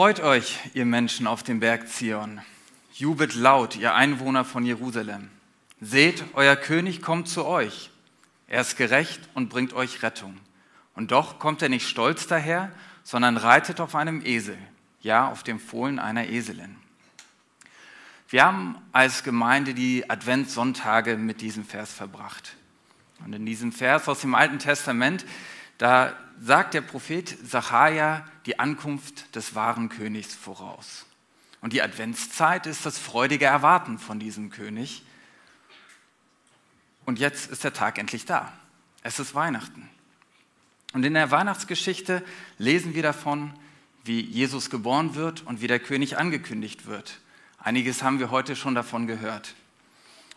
Freut euch, ihr Menschen auf dem Berg Zion. Jubelt laut, ihr Einwohner von Jerusalem. Seht, euer König kommt zu euch. Er ist gerecht und bringt euch Rettung. Und doch kommt er nicht stolz daher, sondern reitet auf einem Esel, ja, auf dem Fohlen einer Eselin. Wir haben als Gemeinde die Adventssonntage mit diesem Vers verbracht. Und in diesem Vers aus dem Alten Testament, da sagt der Prophet Sacharja die Ankunft des wahren Königs voraus. Und die Adventszeit ist das freudige Erwarten von diesem König. Und jetzt ist der Tag endlich da. Es ist Weihnachten. Und in der Weihnachtsgeschichte lesen wir davon, wie Jesus geboren wird und wie der König angekündigt wird. Einiges haben wir heute schon davon gehört.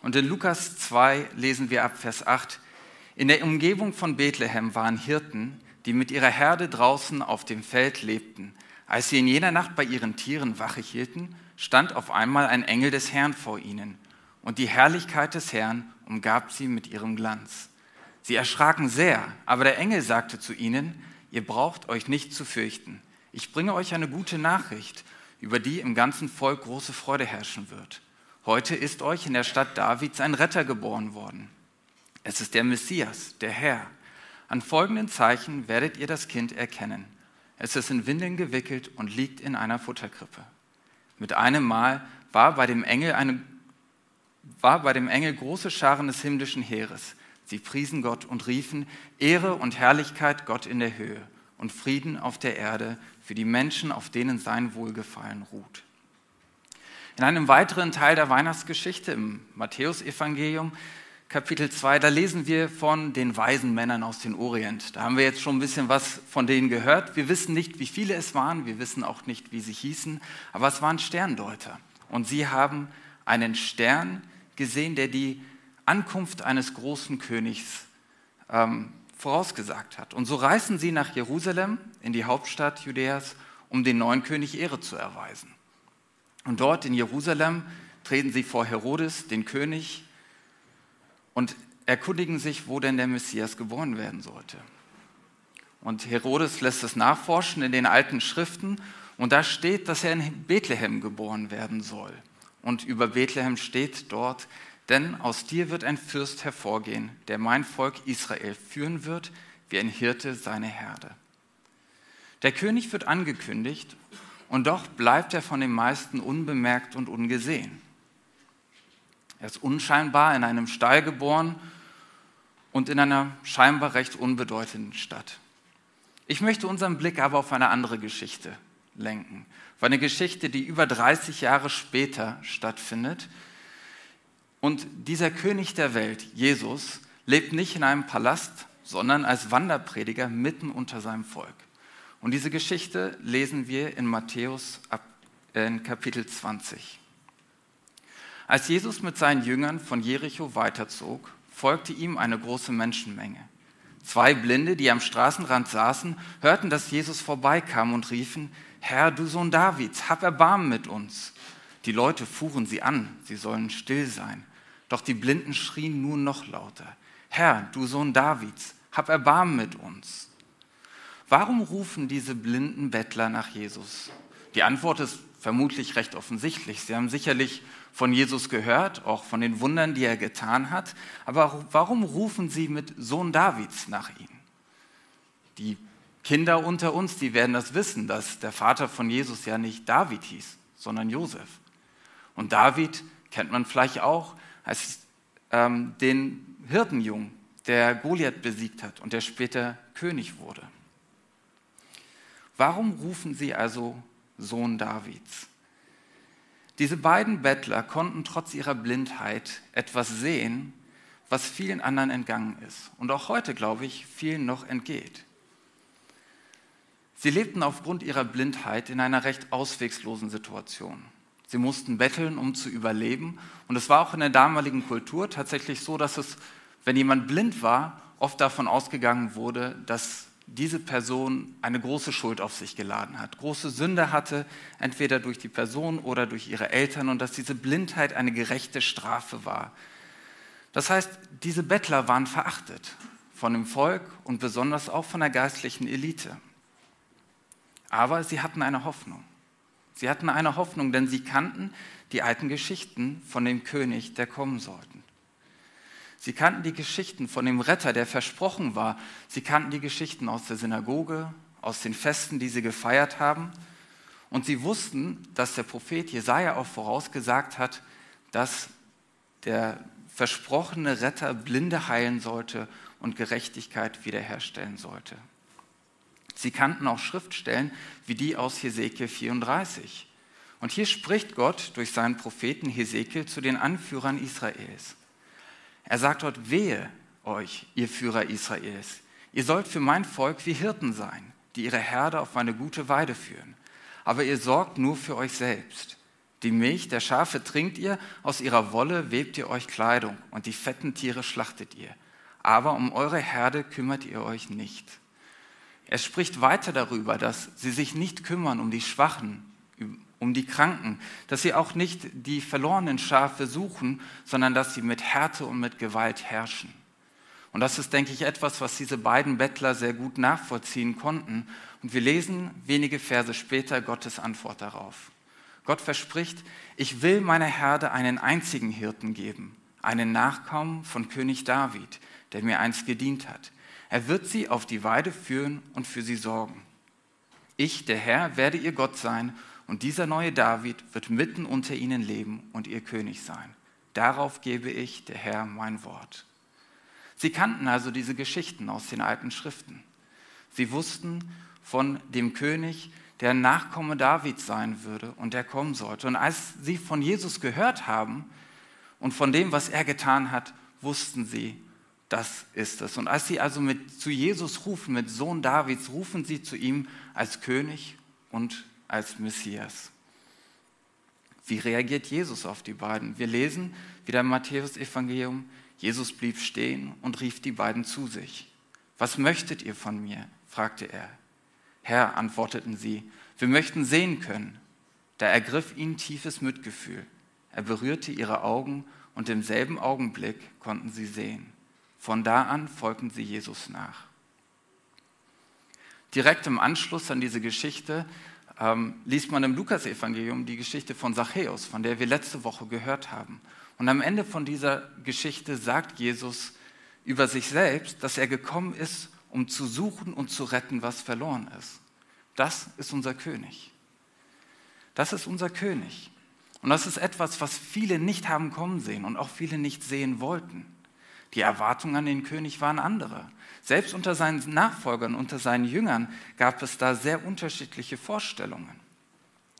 Und in Lukas 2 lesen wir ab Vers 8, in der Umgebung von Bethlehem waren Hirten, die mit ihrer Herde draußen auf dem Feld lebten. Als sie in jener Nacht bei ihren Tieren Wache hielten, stand auf einmal ein Engel des Herrn vor ihnen, und die Herrlichkeit des Herrn umgab sie mit ihrem Glanz. Sie erschraken sehr, aber der Engel sagte zu ihnen, ihr braucht euch nicht zu fürchten. Ich bringe euch eine gute Nachricht, über die im ganzen Volk große Freude herrschen wird. Heute ist euch in der Stadt Davids ein Retter geboren worden. Es ist der Messias, der Herr. An folgenden Zeichen werdet ihr das Kind erkennen. Es ist in Windeln gewickelt und liegt in einer Futterkrippe. Mit einem Mal war bei dem Engel, eine, war bei dem Engel große Scharen des himmlischen Heeres. Sie priesen Gott und riefen, Ehre und Herrlichkeit Gott in der Höhe und Frieden auf der Erde für die Menschen, auf denen sein Wohlgefallen ruht. In einem weiteren Teil der Weihnachtsgeschichte im Matthäusevangelium Kapitel 2, da lesen wir von den weisen Männern aus dem Orient. Da haben wir jetzt schon ein bisschen was von denen gehört. Wir wissen nicht, wie viele es waren, wir wissen auch nicht, wie sie hießen, aber es waren Sterndeuter. Und sie haben einen Stern gesehen, der die Ankunft eines großen Königs ähm, vorausgesagt hat. Und so reisen sie nach Jerusalem, in die Hauptstadt Judäas, um den neuen König Ehre zu erweisen. Und dort in Jerusalem treten sie vor Herodes, den König, und erkundigen sich, wo denn der Messias geboren werden sollte. Und Herodes lässt es nachforschen in den alten Schriften und da steht, dass er in Bethlehem geboren werden soll. Und über Bethlehem steht dort, denn aus dir wird ein Fürst hervorgehen, der mein Volk Israel führen wird, wie ein Hirte seine Herde. Der König wird angekündigt und doch bleibt er von den meisten unbemerkt und ungesehen. Er ist unscheinbar in einem Stall geboren und in einer scheinbar recht unbedeutenden Stadt. Ich möchte unseren Blick aber auf eine andere Geschichte lenken. Auf eine Geschichte, die über 30 Jahre später stattfindet. Und dieser König der Welt, Jesus, lebt nicht in einem Palast, sondern als Wanderprediger mitten unter seinem Volk. Und diese Geschichte lesen wir in Matthäus äh, in Kapitel 20. Als Jesus mit seinen Jüngern von Jericho weiterzog, folgte ihm eine große Menschenmenge. Zwei Blinde, die am Straßenrand saßen, hörten, dass Jesus vorbeikam und riefen, Herr, du Sohn Davids, hab Erbarmen mit uns. Die Leute fuhren sie an, sie sollen still sein. Doch die Blinden schrien nur noch lauter, Herr, du Sohn Davids, hab Erbarmen mit uns. Warum rufen diese blinden Bettler nach Jesus? Die Antwort ist vermutlich recht offensichtlich. Sie haben sicherlich von Jesus gehört, auch von den Wundern, die er getan hat. Aber warum rufen sie mit Sohn Davids nach ihm? Die Kinder unter uns, die werden das wissen, dass der Vater von Jesus ja nicht David hieß, sondern Josef. Und David kennt man vielleicht auch als ähm, den Hirtenjungen, der Goliath besiegt hat und der später König wurde. Warum rufen sie also Sohn Davids? Diese beiden Bettler konnten trotz ihrer Blindheit etwas sehen, was vielen anderen entgangen ist und auch heute, glaube ich, vielen noch entgeht. Sie lebten aufgrund ihrer Blindheit in einer recht auswegslosen Situation. Sie mussten betteln, um zu überleben. Und es war auch in der damaligen Kultur tatsächlich so, dass es, wenn jemand blind war, oft davon ausgegangen wurde, dass diese Person eine große Schuld auf sich geladen hat, große Sünde hatte, entweder durch die Person oder durch ihre Eltern und dass diese Blindheit eine gerechte Strafe war. Das heißt, diese Bettler waren verachtet von dem Volk und besonders auch von der geistlichen Elite. Aber sie hatten eine Hoffnung. Sie hatten eine Hoffnung, denn sie kannten die alten Geschichten von dem König, der kommen sollten. Sie kannten die Geschichten von dem Retter, der versprochen war. Sie kannten die Geschichten aus der Synagoge, aus den Festen, die sie gefeiert haben. Und sie wussten, dass der Prophet Jesaja auch vorausgesagt hat, dass der versprochene Retter Blinde heilen sollte und Gerechtigkeit wiederherstellen sollte. Sie kannten auch Schriftstellen wie die aus Hesekiel 34. Und hier spricht Gott durch seinen Propheten Hesekiel zu den Anführern Israels. Er sagt dort, wehe euch, ihr Führer Israels. Ihr sollt für mein Volk wie Hirten sein, die ihre Herde auf eine gute Weide führen. Aber ihr sorgt nur für euch selbst. Die Milch der Schafe trinkt ihr, aus ihrer Wolle webt ihr euch Kleidung und die fetten Tiere schlachtet ihr. Aber um eure Herde kümmert ihr euch nicht. Er spricht weiter darüber, dass sie sich nicht kümmern um die Schwachen, um die Kranken, dass sie auch nicht die verlorenen Schafe suchen, sondern dass sie mit Härte und mit Gewalt herrschen. Und das ist, denke ich, etwas, was diese beiden Bettler sehr gut nachvollziehen konnten. Und wir lesen wenige Verse später Gottes Antwort darauf. Gott verspricht, ich will meiner Herde einen einzigen Hirten geben, einen Nachkommen von König David, der mir einst gedient hat. Er wird sie auf die Weide führen und für sie sorgen. Ich, der Herr, werde ihr Gott sein und dieser neue David wird mitten unter ihnen leben und ihr König sein. Darauf gebe ich, der Herr, mein Wort. Sie kannten also diese Geschichten aus den alten Schriften. Sie wussten von dem König, der Nachkomme Davids sein würde und der kommen sollte. Und als sie von Jesus gehört haben und von dem, was er getan hat, wussten sie, das ist es. Und als sie also mit, zu Jesus rufen, mit Sohn Davids, rufen sie zu ihm als König und als Messias. Wie reagiert Jesus auf die beiden? Wir lesen wieder im Matthäus-Evangelium, Jesus blieb stehen und rief die beiden zu sich. Was möchtet ihr von mir? fragte er. Herr, antworteten sie, wir möchten sehen können. Da ergriff ihn tiefes Mitgefühl. Er berührte ihre Augen und im selben Augenblick konnten sie sehen. Von da an folgten sie Jesus nach. Direkt im Anschluss an diese Geschichte ähm, liest man im Lukasevangelium die Geschichte von Zachäus, von der wir letzte Woche gehört haben. Und am Ende von dieser Geschichte sagt Jesus über sich selbst, dass er gekommen ist, um zu suchen und zu retten, was verloren ist. Das ist unser König. Das ist unser König. Und das ist etwas, was viele nicht haben kommen sehen und auch viele nicht sehen wollten. Die Erwartungen an den König waren andere. Selbst unter seinen Nachfolgern, unter seinen Jüngern gab es da sehr unterschiedliche Vorstellungen.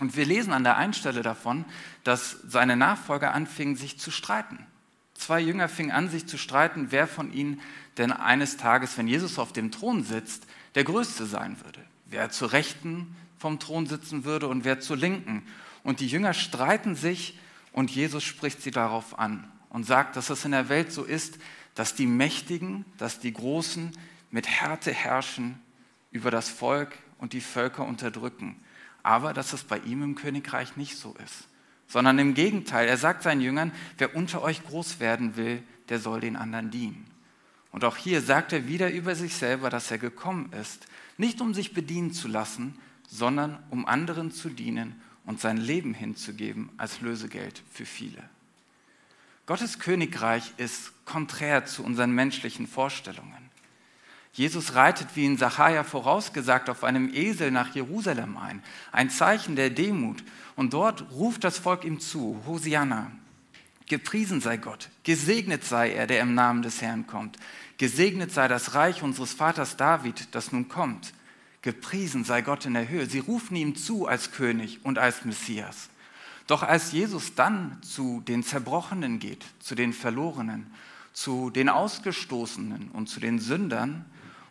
Und wir lesen an der einen Stelle davon, dass seine Nachfolger anfingen, sich zu streiten. Zwei Jünger fingen an, sich zu streiten, wer von ihnen denn eines Tages, wenn Jesus auf dem Thron sitzt, der Größte sein würde. Wer zur Rechten vom Thron sitzen würde und wer zur Linken. Und die Jünger streiten sich und Jesus spricht sie darauf an und sagt, dass es in der Welt so ist, dass die Mächtigen, dass die Großen mit Härte herrschen, über das Volk und die Völker unterdrücken. Aber dass es bei ihm im Königreich nicht so ist, sondern im Gegenteil. Er sagt seinen Jüngern, wer unter euch groß werden will, der soll den anderen dienen. Und auch hier sagt er wieder über sich selber, dass er gekommen ist, nicht um sich bedienen zu lassen, sondern um anderen zu dienen und sein Leben hinzugeben als Lösegeld für viele. Gottes Königreich ist konträr zu unseren menschlichen Vorstellungen. Jesus reitet, wie in Sacharja vorausgesagt, auf einem Esel nach Jerusalem ein, ein Zeichen der Demut. Und dort ruft das Volk ihm zu, Hosianna, gepriesen sei Gott, gesegnet sei er, der im Namen des Herrn kommt, gesegnet sei das Reich unseres Vaters David, das nun kommt, gepriesen sei Gott in der Höhe. Sie rufen ihm zu als König und als Messias. Doch als Jesus dann zu den Zerbrochenen geht, zu den Verlorenen, zu den Ausgestoßenen und zu den Sündern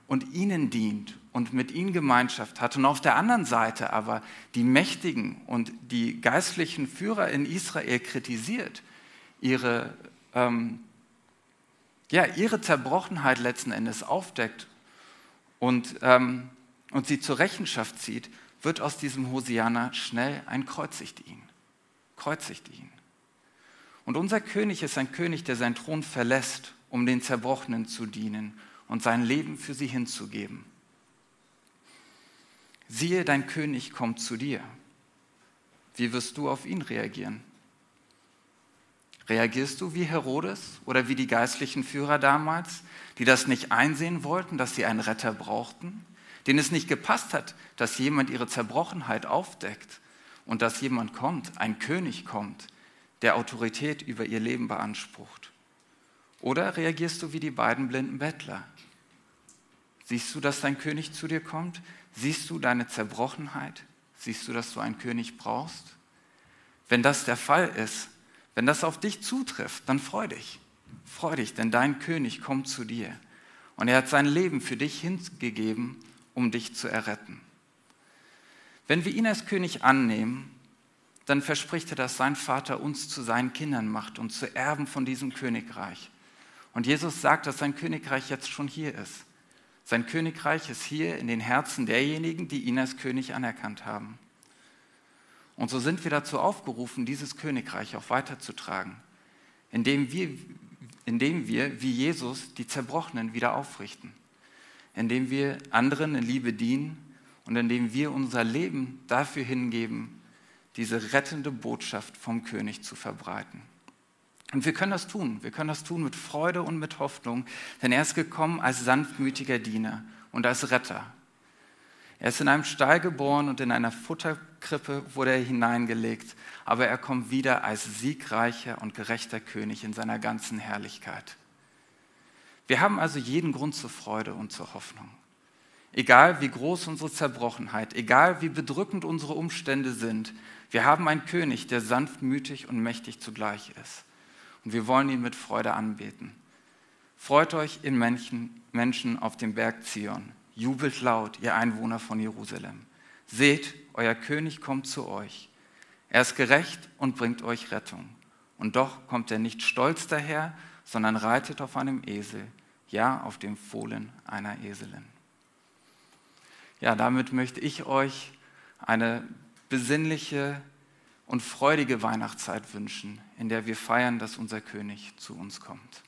und ihnen dient und mit ihnen Gemeinschaft hat und auf der anderen Seite aber die Mächtigen und die geistlichen Führer in Israel kritisiert, ihre, ähm, ja, ihre Zerbrochenheit letzten Endes aufdeckt und, ähm, und sie zur Rechenschaft zieht, wird aus diesem Hosianna schnell ein Kreuzigdien kreuzigt ihn. Und unser König ist ein König, der seinen Thron verlässt, um den Zerbrochenen zu dienen und sein Leben für sie hinzugeben. Siehe, dein König kommt zu dir. Wie wirst du auf ihn reagieren? Reagierst du wie Herodes oder wie die geistlichen Führer damals, die das nicht einsehen wollten, dass sie einen Retter brauchten, denen es nicht gepasst hat, dass jemand ihre Zerbrochenheit aufdeckt und dass jemand kommt, ein König kommt, der Autorität über ihr Leben beansprucht? Oder reagierst du wie die beiden blinden Bettler? Siehst du, dass dein König zu dir kommt? Siehst du deine Zerbrochenheit? Siehst du, dass du einen König brauchst? Wenn das der Fall ist, wenn das auf dich zutrifft, dann freu dich. Freu dich, denn dein König kommt zu dir. Und er hat sein Leben für dich hingegeben, um dich zu erretten. Wenn wir ihn als König annehmen, dann verspricht er, dass sein Vater uns zu seinen Kindern macht und zu Erben von diesem Königreich. Und Jesus sagt, dass sein Königreich jetzt schon hier ist. Sein Königreich ist hier in den Herzen derjenigen, die ihn als König anerkannt haben. Und so sind wir dazu aufgerufen, dieses Königreich auch weiterzutragen, indem wir, indem wir wie Jesus die Zerbrochenen wieder aufrichten, indem wir anderen in Liebe dienen und indem wir unser Leben dafür hingeben, diese rettende Botschaft vom König zu verbreiten. Und wir können das tun. Wir können das tun mit Freude und mit Hoffnung, denn er ist gekommen als sanftmütiger Diener und als Retter. Er ist in einem Stall geboren und in einer Futterkrippe wurde er hineingelegt, aber er kommt wieder als siegreicher und gerechter König in seiner ganzen Herrlichkeit. Wir haben also jeden Grund zur Freude und zur Hoffnung. Egal wie groß unsere Zerbrochenheit, egal wie bedrückend unsere Umstände sind, wir haben einen König, der sanftmütig und mächtig zugleich ist. Und wir wollen ihn mit Freude anbeten. Freut euch in Menschen, Menschen auf dem Berg Zion. Jubelt laut, ihr Einwohner von Jerusalem. Seht, euer König kommt zu euch. Er ist gerecht und bringt euch Rettung. Und doch kommt er nicht stolz daher, sondern reitet auf einem Esel, ja auf dem Fohlen einer Eselin. Ja, damit möchte ich euch eine besinnliche und freudige Weihnachtszeit wünschen, in der wir feiern, dass unser König zu uns kommt.